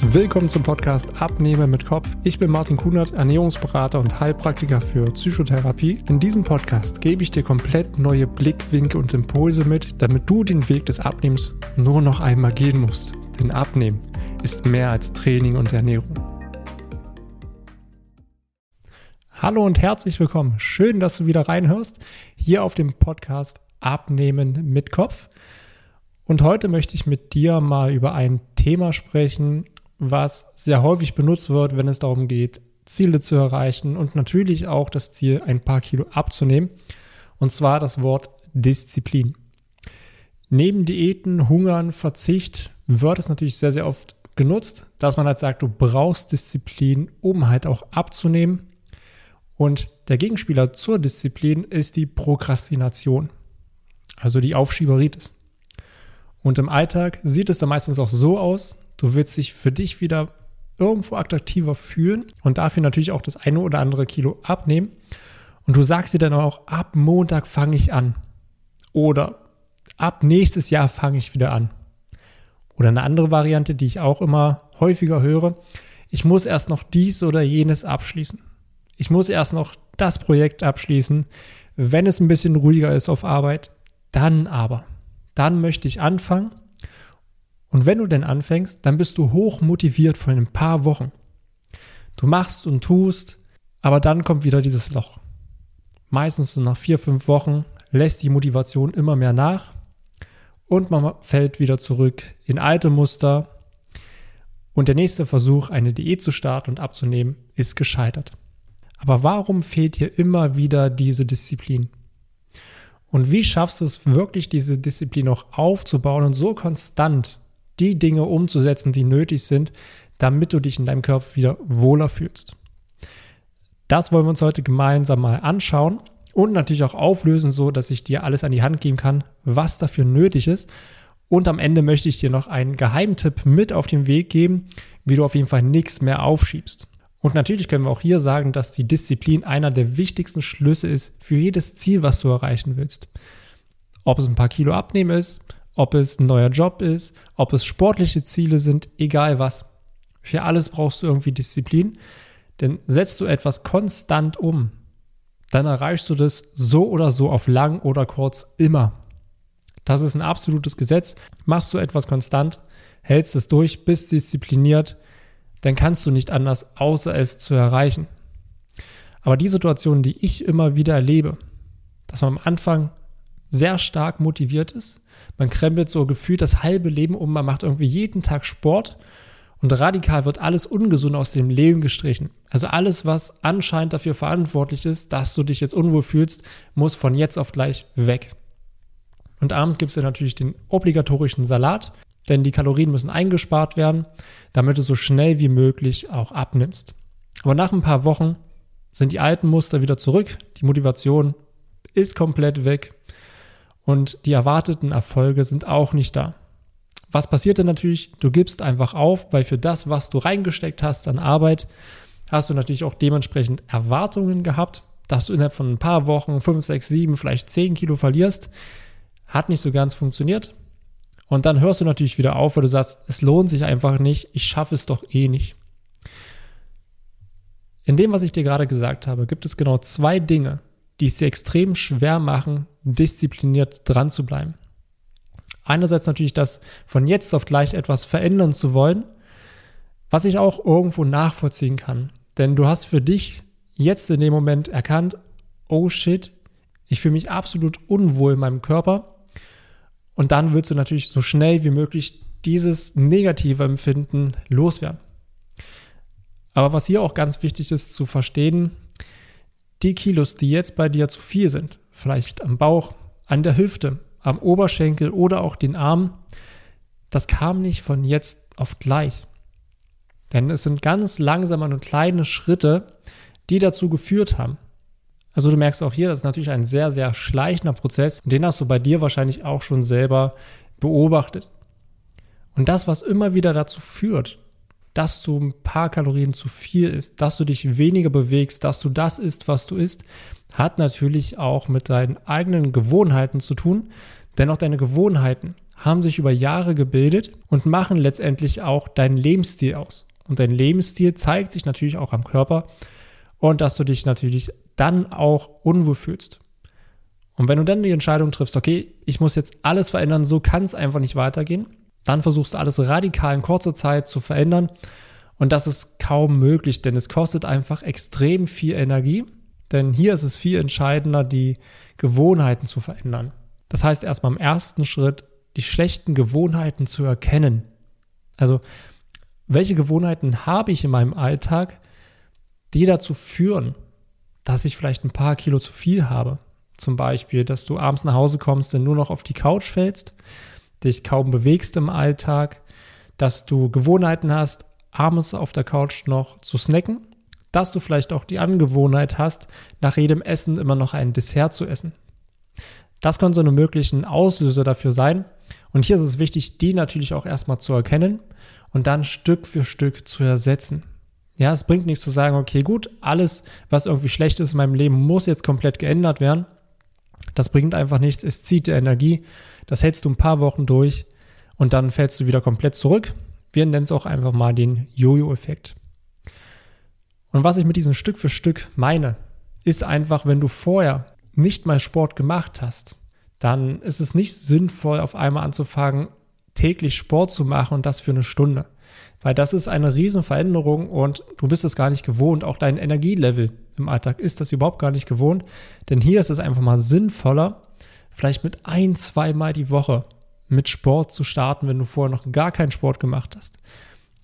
Willkommen zum Podcast Abnehmen mit Kopf. Ich bin Martin Kunert, Ernährungsberater und Heilpraktiker für Psychotherapie. In diesem Podcast gebe ich dir komplett neue Blickwinkel und Impulse mit, damit du den Weg des Abnehmens nur noch einmal gehen musst. Denn Abnehmen ist mehr als Training und Ernährung. Hallo und herzlich willkommen. Schön, dass du wieder reinhörst hier auf dem Podcast Abnehmen mit Kopf. Und heute möchte ich mit dir mal über ein Thema sprechen, was sehr häufig benutzt wird, wenn es darum geht, Ziele zu erreichen und natürlich auch das Ziel, ein paar Kilo abzunehmen. Und zwar das Wort Disziplin. Neben Diäten, Hungern, Verzicht wird es natürlich sehr, sehr oft genutzt, dass man halt sagt, du brauchst Disziplin, um halt auch abzunehmen. Und der Gegenspieler zur Disziplin ist die Prokrastination, also die Aufschieberitis. Und im Alltag sieht es dann meistens auch so aus, Du willst dich für dich wieder irgendwo attraktiver fühlen und dafür natürlich auch das eine oder andere Kilo abnehmen. Und du sagst dir dann auch, ab Montag fange ich an. Oder ab nächstes Jahr fange ich wieder an. Oder eine andere Variante, die ich auch immer häufiger höre, ich muss erst noch dies oder jenes abschließen. Ich muss erst noch das Projekt abschließen. Wenn es ein bisschen ruhiger ist auf Arbeit, dann aber. Dann möchte ich anfangen und wenn du denn anfängst, dann bist du hoch motiviert für ein paar Wochen. Du machst und tust, aber dann kommt wieder dieses Loch. Meistens so nach vier, fünf Wochen lässt die Motivation immer mehr nach und man fällt wieder zurück in alte Muster. Und der nächste Versuch, eine Diät zu starten und abzunehmen, ist gescheitert. Aber warum fehlt dir immer wieder diese Disziplin? Und wie schaffst du es wirklich, diese Disziplin auch aufzubauen und so konstant die Dinge umzusetzen, die nötig sind, damit du dich in deinem Körper wieder wohler fühlst. Das wollen wir uns heute gemeinsam mal anschauen und natürlich auch auflösen, so dass ich dir alles an die Hand geben kann, was dafür nötig ist. Und am Ende möchte ich dir noch einen Geheimtipp mit auf den Weg geben, wie du auf jeden Fall nichts mehr aufschiebst. Und natürlich können wir auch hier sagen, dass die Disziplin einer der wichtigsten Schlüsse ist für jedes Ziel, was du erreichen willst. Ob es ein paar Kilo abnehmen ist, ob es ein neuer Job ist, ob es sportliche Ziele sind, egal was. Für alles brauchst du irgendwie Disziplin, denn setzt du etwas konstant um, dann erreichst du das so oder so auf lang oder kurz immer. Das ist ein absolutes Gesetz. Machst du etwas konstant, hältst es durch, bist diszipliniert, dann kannst du nicht anders, außer es zu erreichen. Aber die Situation, die ich immer wieder erlebe, dass man am Anfang sehr stark motiviert ist. Man krempelt so gefühlt das halbe Leben um, man macht irgendwie jeden Tag Sport und radikal wird alles ungesund aus dem Leben gestrichen. Also alles, was anscheinend dafür verantwortlich ist, dass du dich jetzt unwohl fühlst, muss von jetzt auf gleich weg. Und abends gibt es ja natürlich den obligatorischen Salat, denn die Kalorien müssen eingespart werden, damit du so schnell wie möglich auch abnimmst. Aber nach ein paar Wochen sind die alten Muster wieder zurück, die Motivation ist komplett weg und die erwarteten Erfolge sind auch nicht da. Was passiert denn natürlich? Du gibst einfach auf, weil für das, was du reingesteckt hast an Arbeit, hast du natürlich auch dementsprechend Erwartungen gehabt, dass du innerhalb von ein paar Wochen 5, 6, 7, vielleicht 10 Kilo verlierst. Hat nicht so ganz funktioniert. Und dann hörst du natürlich wieder auf, weil du sagst, es lohnt sich einfach nicht, ich schaffe es doch eh nicht. In dem, was ich dir gerade gesagt habe, gibt es genau zwei Dinge, die es extrem schwer machen, diszipliniert dran zu bleiben. Einerseits natürlich das von jetzt auf gleich etwas verändern zu wollen, was ich auch irgendwo nachvollziehen kann. Denn du hast für dich jetzt in dem Moment erkannt, oh shit, ich fühle mich absolut unwohl in meinem Körper. Und dann willst du natürlich so schnell wie möglich dieses negative Empfinden loswerden. Aber was hier auch ganz wichtig ist zu verstehen, die Kilos, die jetzt bei dir zu viel sind, vielleicht am Bauch, an der Hüfte, am Oberschenkel oder auch den Arm, das kam nicht von jetzt auf gleich. Denn es sind ganz langsame und kleine Schritte, die dazu geführt haben. Also du merkst auch hier, das ist natürlich ein sehr, sehr schleichender Prozess. Und den hast du bei dir wahrscheinlich auch schon selber beobachtet. Und das, was immer wieder dazu führt, dass du ein paar Kalorien zu viel isst, dass du dich weniger bewegst, dass du das isst, was du isst, hat natürlich auch mit deinen eigenen Gewohnheiten zu tun. Denn auch deine Gewohnheiten haben sich über Jahre gebildet und machen letztendlich auch deinen Lebensstil aus. Und dein Lebensstil zeigt sich natürlich auch am Körper und dass du dich natürlich dann auch unwohl fühlst. Und wenn du dann die Entscheidung triffst, okay, ich muss jetzt alles verändern, so kann es einfach nicht weitergehen, dann versuchst du alles radikal in kurzer Zeit zu verändern. Und das ist kaum möglich, denn es kostet einfach extrem viel Energie. Denn hier ist es viel entscheidender, die Gewohnheiten zu verändern. Das heißt, erstmal im ersten Schritt die schlechten Gewohnheiten zu erkennen. Also, welche Gewohnheiten habe ich in meinem Alltag, die dazu führen, dass ich vielleicht ein paar Kilo zu viel habe? Zum Beispiel, dass du abends nach Hause kommst und nur noch auf die Couch fällst, dich kaum bewegst im Alltag, dass du Gewohnheiten hast, abends auf der Couch noch zu snacken, dass du vielleicht auch die Angewohnheit hast, nach jedem Essen immer noch ein Dessert zu essen. Das können so eine möglichen Auslöser dafür sein. Und hier ist es wichtig, die natürlich auch erstmal zu erkennen und dann Stück für Stück zu ersetzen. Ja, es bringt nichts zu sagen, okay, gut, alles, was irgendwie schlecht ist in meinem Leben, muss jetzt komplett geändert werden. Das bringt einfach nichts. Es zieht die Energie. Das hältst du ein paar Wochen durch und dann fällst du wieder komplett zurück. Wir nennen es auch einfach mal den Jojo-Effekt. Und was ich mit diesem Stück für Stück meine, ist einfach, wenn du vorher nicht mal Sport gemacht hast, dann ist es nicht sinnvoll, auf einmal anzufangen, täglich Sport zu machen und das für eine Stunde. Weil das ist eine Riesenveränderung und du bist es gar nicht gewohnt. Auch dein Energielevel im Alltag ist das überhaupt gar nicht gewohnt. Denn hier ist es einfach mal sinnvoller, vielleicht mit ein, zweimal die Woche mit Sport zu starten, wenn du vorher noch gar keinen Sport gemacht hast.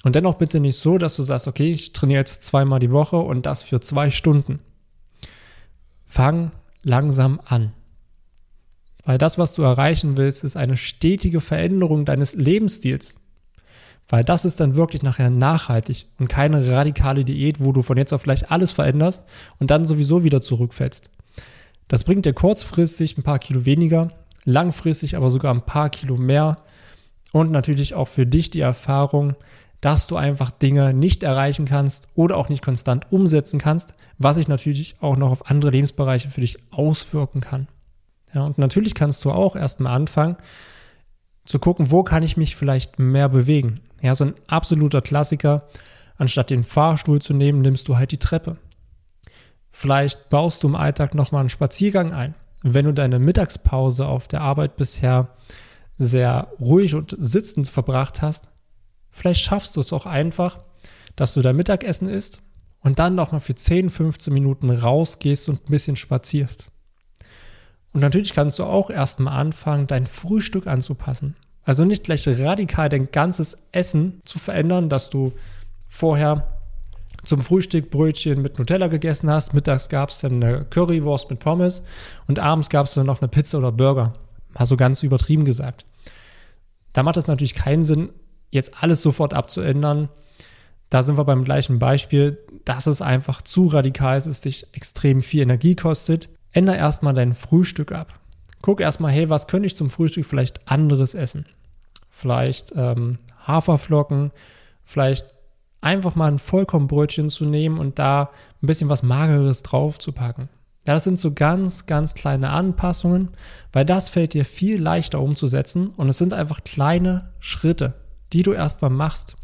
Und dennoch bitte nicht so, dass du sagst, okay, ich trainiere jetzt zweimal die Woche und das für zwei Stunden. Fang langsam an. Weil das, was du erreichen willst, ist eine stetige Veränderung deines Lebensstils. Weil das ist dann wirklich nachher nachhaltig und keine radikale Diät, wo du von jetzt auf gleich alles veränderst und dann sowieso wieder zurückfällst. Das bringt dir kurzfristig ein paar Kilo weniger, langfristig aber sogar ein paar Kilo mehr und natürlich auch für dich die Erfahrung, dass du einfach Dinge nicht erreichen kannst oder auch nicht konstant umsetzen kannst, was sich natürlich auch noch auf andere Lebensbereiche für dich auswirken kann. Ja, und natürlich kannst du auch erstmal anfangen zu gucken, wo kann ich mich vielleicht mehr bewegen. Ja, so ein absoluter Klassiker. Anstatt den Fahrstuhl zu nehmen, nimmst du halt die Treppe. Vielleicht baust du im Alltag nochmal einen Spaziergang ein. Wenn du deine Mittagspause auf der Arbeit bisher sehr ruhig und sitzend verbracht hast, vielleicht schaffst du es auch einfach, dass du dein Mittagessen isst und dann nochmal für 10, 15 Minuten rausgehst und ein bisschen spazierst. Und natürlich kannst du auch erstmal anfangen, dein Frühstück anzupassen. Also nicht gleich radikal dein ganzes Essen zu verändern, dass du vorher zum Frühstück Brötchen mit Nutella gegessen hast, mittags gab es dann eine Currywurst mit Pommes und abends gab es dann noch eine Pizza oder Burger. Mal so ganz übertrieben gesagt. Da macht es natürlich keinen Sinn, jetzt alles sofort abzuändern. Da sind wir beim gleichen Beispiel, dass es einfach zu radikal ist, es dich extrem viel Energie kostet. Änder erstmal dein Frühstück ab. Guck erstmal, hey, was könnte ich zum Frühstück vielleicht anderes essen? Vielleicht ähm, Haferflocken, vielleicht einfach mal ein Vollkornbrötchen zu nehmen und da ein bisschen was Mageres drauf zu packen. Ja, das sind so ganz, ganz kleine Anpassungen, weil das fällt dir viel leichter umzusetzen und es sind einfach kleine Schritte, die du erstmal machst.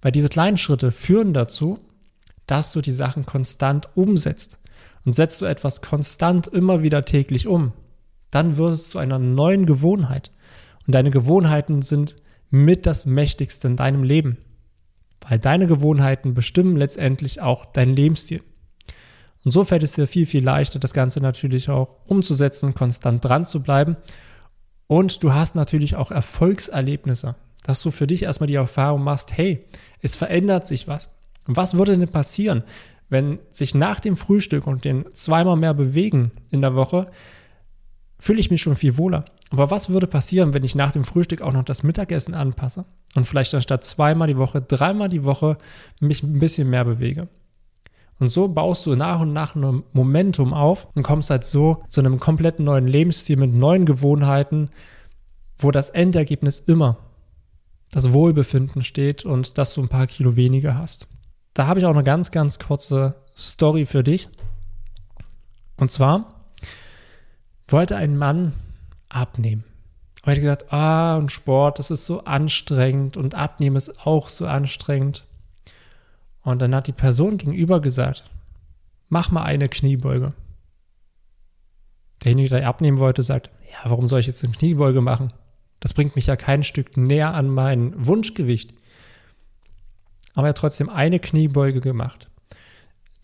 Weil diese kleinen Schritte führen dazu, dass du die Sachen konstant umsetzt. Und setzt du etwas konstant immer wieder täglich um, dann wird es zu einer neuen Gewohnheit. Und deine Gewohnheiten sind mit das Mächtigste in deinem Leben. Weil deine Gewohnheiten bestimmen letztendlich auch dein Lebensstil. Und so fällt es dir viel, viel leichter, das Ganze natürlich auch umzusetzen, konstant dran zu bleiben. Und du hast natürlich auch Erfolgserlebnisse, dass du für dich erstmal die Erfahrung machst, hey, es verändert sich was. Und was würde denn passieren, wenn sich nach dem Frühstück und den zweimal mehr bewegen in der Woche, fühle ich mich schon viel wohler. Aber was würde passieren, wenn ich nach dem Frühstück auch noch das Mittagessen anpasse und vielleicht anstatt zweimal die Woche, dreimal die Woche mich ein bisschen mehr bewege? Und so baust du nach und nach ein Momentum auf und kommst halt so zu einem kompletten neuen Lebensstil mit neuen Gewohnheiten, wo das Endergebnis immer das Wohlbefinden steht und dass du ein paar Kilo weniger hast. Da habe ich auch eine ganz, ganz kurze Story für dich. Und zwar wollte ein Mann abnehmen. Aber er hat gesagt, ah, und Sport, das ist so anstrengend und Abnehmen ist auch so anstrengend. Und dann hat die Person gegenüber gesagt, mach mal eine Kniebeuge. Derjenige, der abnehmen wollte, sagt, ja, warum soll ich jetzt eine Kniebeuge machen? Das bringt mich ja kein Stück näher an mein Wunschgewicht. Aber er hat trotzdem eine Kniebeuge gemacht.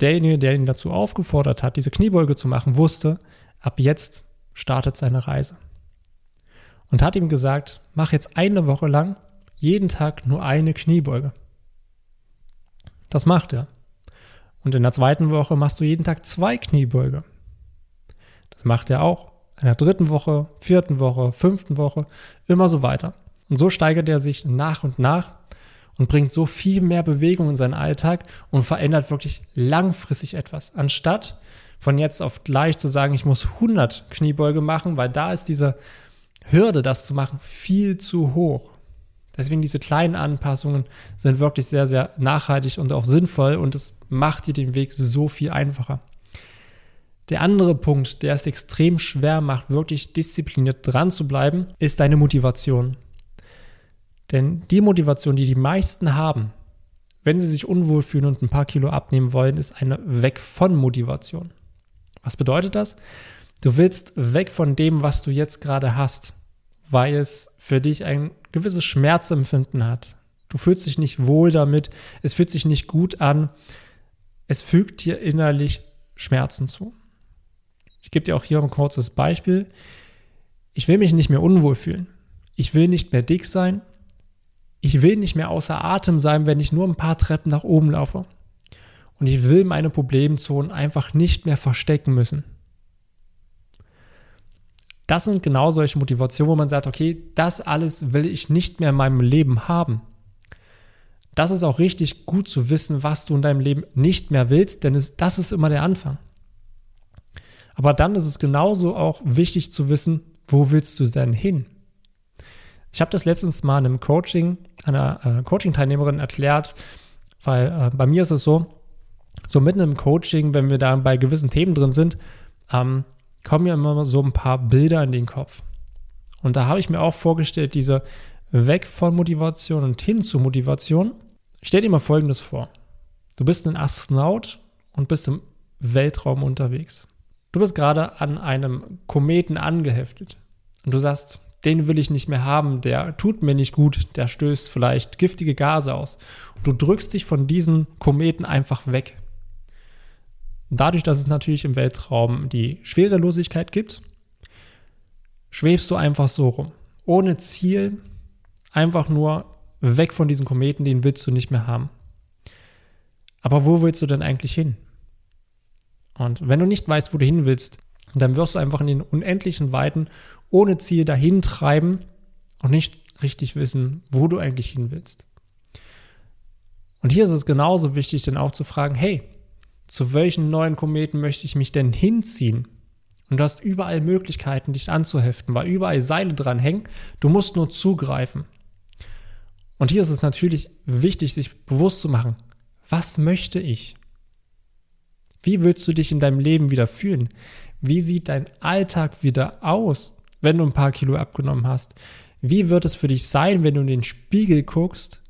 Derjenige, der ihn dazu aufgefordert hat, diese Kniebeuge zu machen, wusste, ab jetzt startet seine Reise. Und hat ihm gesagt, mach jetzt eine Woche lang jeden Tag nur eine Kniebeuge. Das macht er. Und in der zweiten Woche machst du jeden Tag zwei Kniebeuge. Das macht er auch. In der dritten Woche, vierten Woche, fünften Woche, immer so weiter. Und so steigert er sich nach und nach und bringt so viel mehr Bewegung in seinen Alltag und verändert wirklich langfristig etwas. Anstatt von jetzt auf gleich zu sagen, ich muss 100 Kniebeuge machen, weil da ist diese Hürde, das zu machen, viel zu hoch. Deswegen diese kleinen Anpassungen sind wirklich sehr, sehr nachhaltig und auch sinnvoll und es macht dir den Weg so viel einfacher. Der andere Punkt, der es extrem schwer macht, wirklich diszipliniert dran zu bleiben, ist deine Motivation. Denn die Motivation, die die meisten haben, wenn sie sich unwohl fühlen und ein paar Kilo abnehmen wollen, ist eine Weg von Motivation. Was bedeutet das? Du willst weg von dem, was du jetzt gerade hast, weil es für dich ein gewisses Schmerzempfinden hat. Du fühlst dich nicht wohl damit, es fühlt sich nicht gut an, es fügt dir innerlich Schmerzen zu. Ich gebe dir auch hier ein kurzes Beispiel. Ich will mich nicht mehr unwohl fühlen. Ich will nicht mehr dick sein. Ich will nicht mehr außer Atem sein, wenn ich nur ein paar Treppen nach oben laufe. Und ich will meine Problemzonen einfach nicht mehr verstecken müssen. Das sind genau solche Motivationen, wo man sagt, okay, das alles will ich nicht mehr in meinem Leben haben. Das ist auch richtig gut zu wissen, was du in deinem Leben nicht mehr willst, denn es, das ist immer der Anfang. Aber dann ist es genauso auch wichtig zu wissen, wo willst du denn hin? Ich habe das letztens mal in einem Coaching einer äh, Coaching-Teilnehmerin erklärt, weil äh, bei mir ist es so, so mitten im Coaching, wenn wir da bei gewissen Themen drin sind, ähm, kommen mir immer so ein paar Bilder in den Kopf. Und da habe ich mir auch vorgestellt, diese weg von Motivation und hin zu Motivation. Stell dir mal Folgendes vor. Du bist ein Astronaut und bist im Weltraum unterwegs. Du bist gerade an einem Kometen angeheftet und du sagst, den will ich nicht mehr haben, der tut mir nicht gut, der stößt vielleicht giftige Gase aus. Du drückst dich von diesen Kometen einfach weg. Dadurch, dass es natürlich im Weltraum die Schwerelosigkeit gibt, schwebst du einfach so rum. Ohne Ziel, einfach nur weg von diesen Kometen, den willst du nicht mehr haben. Aber wo willst du denn eigentlich hin? Und wenn du nicht weißt, wo du hin willst, dann wirst du einfach in den unendlichen Weiten ohne Ziel dahin treiben und nicht richtig wissen, wo du eigentlich hin willst. Und hier ist es genauso wichtig, dann auch zu fragen, hey, zu welchen neuen Kometen möchte ich mich denn hinziehen? Und du hast überall Möglichkeiten, dich anzuheften, weil überall Seile dran hängen. Du musst nur zugreifen. Und hier ist es natürlich wichtig, sich bewusst zu machen, was möchte ich? Wie willst du dich in deinem Leben wieder fühlen? Wie sieht dein Alltag wieder aus, wenn du ein paar Kilo abgenommen hast? Wie wird es für dich sein, wenn du in den Spiegel guckst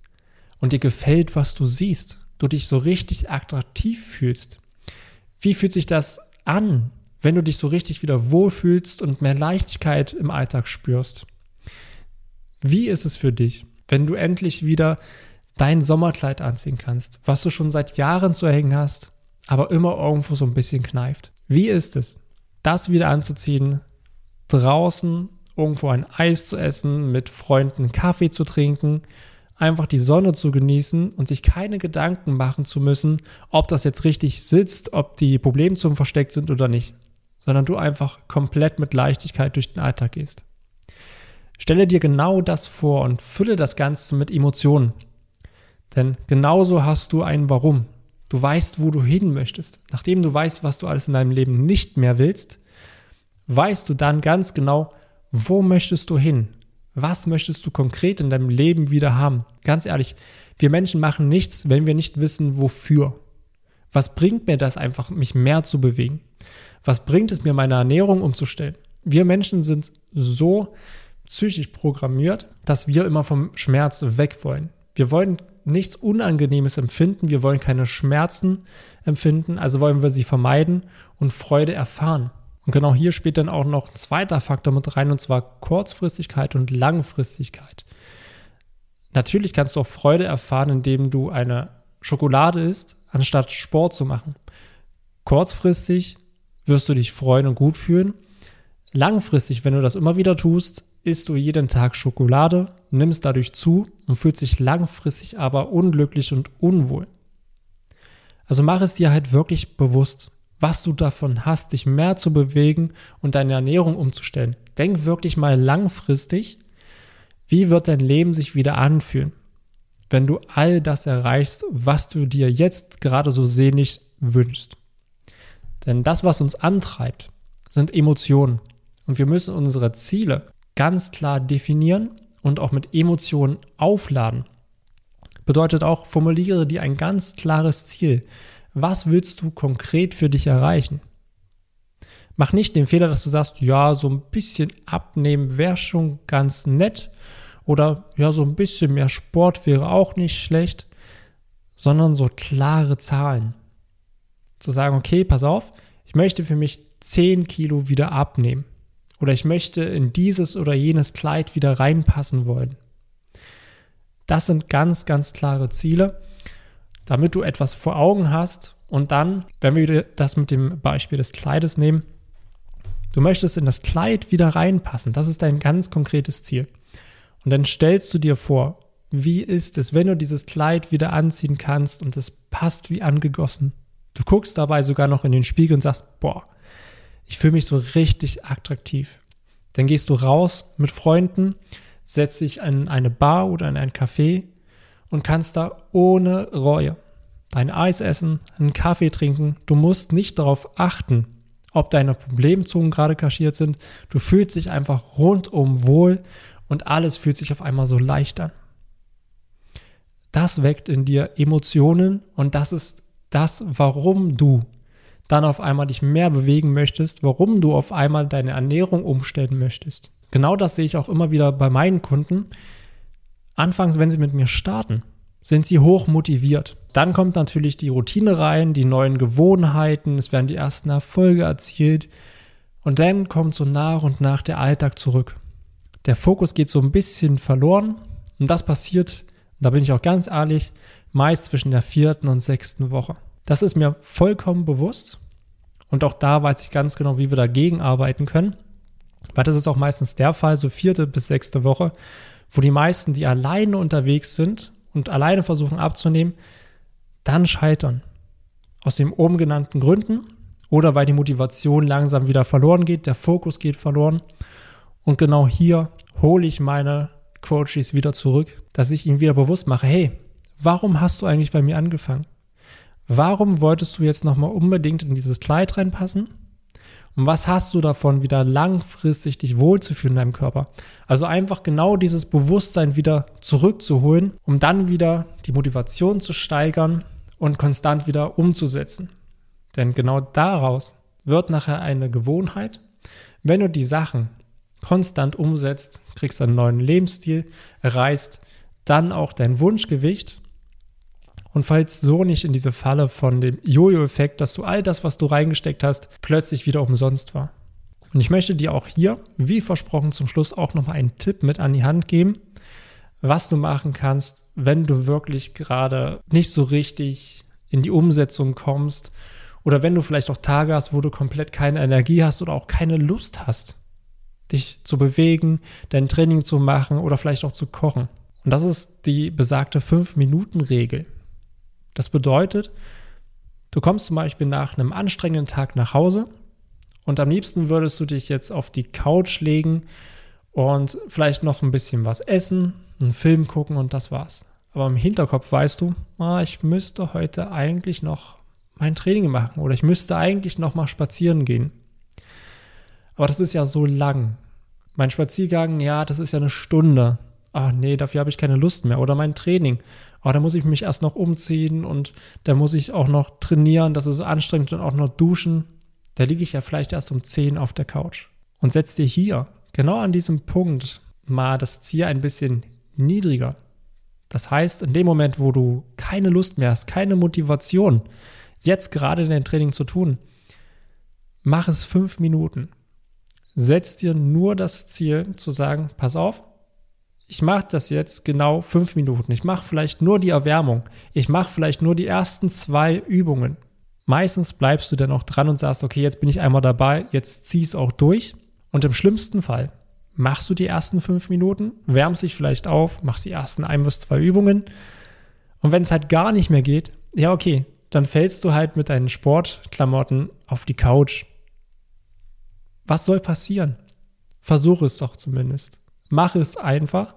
und dir gefällt, was du siehst? Du dich so richtig attraktiv fühlst. Wie fühlt sich das an, wenn du dich so richtig wieder wohlfühlst und mehr Leichtigkeit im Alltag spürst? Wie ist es für dich, wenn du endlich wieder dein Sommerkleid anziehen kannst, was du schon seit Jahren zu hängen hast, aber immer irgendwo so ein bisschen kneift? Wie ist es, das wieder anzuziehen, draußen irgendwo ein Eis zu essen, mit Freunden Kaffee zu trinken, einfach die Sonne zu genießen und sich keine Gedanken machen zu müssen, ob das jetzt richtig sitzt, ob die Problemzonen versteckt sind oder nicht, sondern du einfach komplett mit Leichtigkeit durch den Alltag gehst. Stelle dir genau das vor und fülle das Ganze mit Emotionen. Denn genauso hast du ein Warum. Du weißt, wo du hin möchtest. Nachdem du weißt, was du alles in deinem Leben nicht mehr willst, weißt du dann ganz genau, wo möchtest du hin? Was möchtest du konkret in deinem Leben wieder haben? Ganz ehrlich, wir Menschen machen nichts, wenn wir nicht wissen, wofür. Was bringt mir das einfach, mich mehr zu bewegen? Was bringt es mir, meine Ernährung umzustellen? Wir Menschen sind so psychisch programmiert, dass wir immer vom Schmerz weg wollen. Wir wollen nichts Unangenehmes empfinden, wir wollen keine Schmerzen empfinden, also wollen wir sie vermeiden und Freude erfahren. Und genau hier spielt dann auch noch ein zweiter Faktor mit rein, und zwar Kurzfristigkeit und Langfristigkeit. Natürlich kannst du auch Freude erfahren, indem du eine Schokolade isst, anstatt Sport zu machen. Kurzfristig wirst du dich freuen und gut fühlen. Langfristig, wenn du das immer wieder tust, isst du jeden Tag Schokolade, nimmst dadurch zu und fühlst dich langfristig aber unglücklich und unwohl. Also mach es dir halt wirklich bewusst, was du davon hast, dich mehr zu bewegen und deine Ernährung umzustellen. Denk wirklich mal langfristig, wie wird dein Leben sich wieder anfühlen, wenn du all das erreichst, was du dir jetzt gerade so sehnlich wünschst. Denn das, was uns antreibt, sind Emotionen. Und wir müssen unsere Ziele ganz klar definieren und auch mit Emotionen aufladen. Bedeutet auch, formuliere dir ein ganz klares Ziel. Was willst du konkret für dich erreichen? Mach nicht den Fehler, dass du sagst, ja, so ein bisschen abnehmen wäre schon ganz nett oder ja, so ein bisschen mehr Sport wäre auch nicht schlecht, sondern so klare Zahlen. Zu sagen, okay, pass auf, ich möchte für mich 10 Kilo wieder abnehmen. Oder ich möchte in dieses oder jenes Kleid wieder reinpassen wollen. Das sind ganz, ganz klare Ziele, damit du etwas vor Augen hast. Und dann, wenn wir das mit dem Beispiel des Kleides nehmen, du möchtest in das Kleid wieder reinpassen. Das ist dein ganz konkretes Ziel. Und dann stellst du dir vor, wie ist es, wenn du dieses Kleid wieder anziehen kannst und es passt wie angegossen. Du guckst dabei sogar noch in den Spiegel und sagst, boah, ich fühle mich so richtig attraktiv. Dann gehst du raus mit Freunden, setzt dich in eine Bar oder in ein Café und kannst da ohne Reue dein Eis essen, einen Kaffee trinken. Du musst nicht darauf achten, ob deine Problemzonen gerade kaschiert sind. Du fühlst dich einfach rundum wohl und alles fühlt sich auf einmal so leicht an. Das weckt in dir Emotionen und das ist das, warum du dann auf einmal dich mehr bewegen möchtest, warum du auf einmal deine Ernährung umstellen möchtest. Genau das sehe ich auch immer wieder bei meinen Kunden. Anfangs, wenn sie mit mir starten, sind sie hoch motiviert. Dann kommt natürlich die Routine rein, die neuen Gewohnheiten, es werden die ersten Erfolge erzielt und dann kommt so nach und nach der Alltag zurück. Der Fokus geht so ein bisschen verloren und das passiert, da bin ich auch ganz ehrlich, meist zwischen der vierten und sechsten Woche. Das ist mir vollkommen bewusst. Und auch da weiß ich ganz genau, wie wir dagegen arbeiten können. Weil das ist auch meistens der Fall, so vierte bis sechste Woche, wo die meisten, die alleine unterwegs sind und alleine versuchen abzunehmen, dann scheitern. Aus den oben genannten Gründen oder weil die Motivation langsam wieder verloren geht, der Fokus geht verloren. Und genau hier hole ich meine Coaches wieder zurück, dass ich ihnen wieder bewusst mache, hey, warum hast du eigentlich bei mir angefangen? Warum wolltest du jetzt nochmal unbedingt in dieses Kleid reinpassen? Und was hast du davon, wieder langfristig dich wohlzufühlen in deinem Körper? Also einfach genau dieses Bewusstsein wieder zurückzuholen, um dann wieder die Motivation zu steigern und konstant wieder umzusetzen. Denn genau daraus wird nachher eine Gewohnheit. Wenn du die Sachen konstant umsetzt, kriegst einen neuen Lebensstil, erreichst dann auch dein Wunschgewicht und fallst so nicht in diese Falle von dem Jojo-Effekt, dass du all das, was du reingesteckt hast, plötzlich wieder umsonst war. Und ich möchte dir auch hier, wie versprochen, zum Schluss auch nochmal einen Tipp mit an die Hand geben, was du machen kannst, wenn du wirklich gerade nicht so richtig in die Umsetzung kommst oder wenn du vielleicht auch Tage hast, wo du komplett keine Energie hast oder auch keine Lust hast, dich zu bewegen, dein Training zu machen oder vielleicht auch zu kochen. Und das ist die besagte 5-Minuten-Regel. Das bedeutet, du kommst zum Beispiel nach einem anstrengenden Tag nach Hause und am liebsten würdest du dich jetzt auf die Couch legen und vielleicht noch ein bisschen was essen, einen Film gucken und das war's. Aber im Hinterkopf weißt du, ah, ich müsste heute eigentlich noch mein Training machen oder ich müsste eigentlich noch mal spazieren gehen. Aber das ist ja so lang. Mein Spaziergang, ja, das ist ja eine Stunde. Ach nee, dafür habe ich keine Lust mehr. Oder mein Training oh, da muss ich mich erst noch umziehen und da muss ich auch noch trainieren, das ist anstrengend und auch noch duschen. Da liege ich ja vielleicht erst um 10 auf der Couch. Und setz dir hier, genau an diesem Punkt, mal das Ziel ein bisschen niedriger. Das heißt, in dem Moment, wo du keine Lust mehr hast, keine Motivation, jetzt gerade dein Training zu tun, mach es fünf Minuten. Setz dir nur das Ziel zu sagen, pass auf, ich mache das jetzt genau fünf Minuten. Ich mache vielleicht nur die Erwärmung. Ich mache vielleicht nur die ersten zwei Übungen. Meistens bleibst du dann auch dran und sagst, okay, jetzt bin ich einmal dabei, jetzt zieh es auch durch. Und im schlimmsten Fall machst du die ersten fünf Minuten, wärmst dich vielleicht auf, machst die ersten ein bis zwei Übungen. Und wenn es halt gar nicht mehr geht, ja, okay, dann fällst du halt mit deinen Sportklamotten auf die Couch. Was soll passieren? Versuche es doch zumindest. Mach es einfach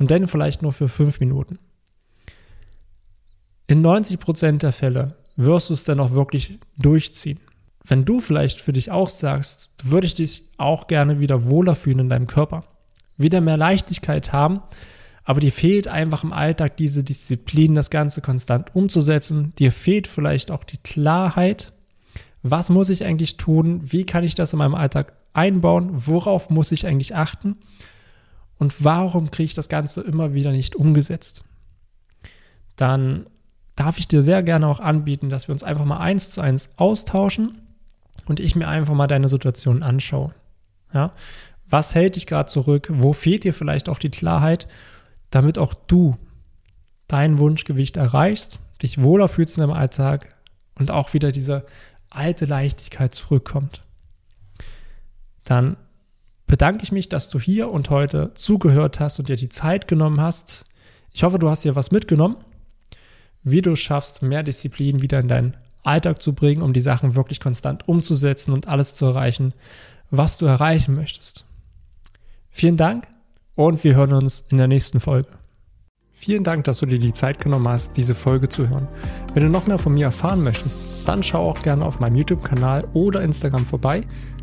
und dann vielleicht nur für fünf Minuten. In 90 Prozent der Fälle wirst du es dann auch wirklich durchziehen. Wenn du vielleicht für dich auch sagst, du würdest dich auch gerne wieder wohler fühlen in deinem Körper, wieder mehr Leichtigkeit haben, aber dir fehlt einfach im Alltag diese Disziplin, das Ganze konstant umzusetzen, dir fehlt vielleicht auch die Klarheit, was muss ich eigentlich tun, wie kann ich das in meinem Alltag einbauen, worauf muss ich eigentlich achten und warum kriege ich das Ganze immer wieder nicht umgesetzt, dann darf ich dir sehr gerne auch anbieten, dass wir uns einfach mal eins zu eins austauschen und ich mir einfach mal deine Situation anschaue. Ja? Was hält dich gerade zurück? Wo fehlt dir vielleicht auch die Klarheit, damit auch du dein Wunschgewicht erreichst, dich wohler fühlst in deinem Alltag und auch wieder diese alte Leichtigkeit zurückkommt? Dann bedanke ich mich, dass du hier und heute zugehört hast und dir die Zeit genommen hast. Ich hoffe, du hast dir was mitgenommen, wie du schaffst, mehr Disziplin wieder in dein Alltag zu bringen, um die Sachen wirklich konstant umzusetzen und alles zu erreichen, was du erreichen möchtest. Vielen Dank und wir hören uns in der nächsten Folge. Vielen Dank, dass du dir die Zeit genommen hast, diese Folge zu hören. Wenn du noch mehr von mir erfahren möchtest, dann schau auch gerne auf meinem YouTube-Kanal oder Instagram vorbei.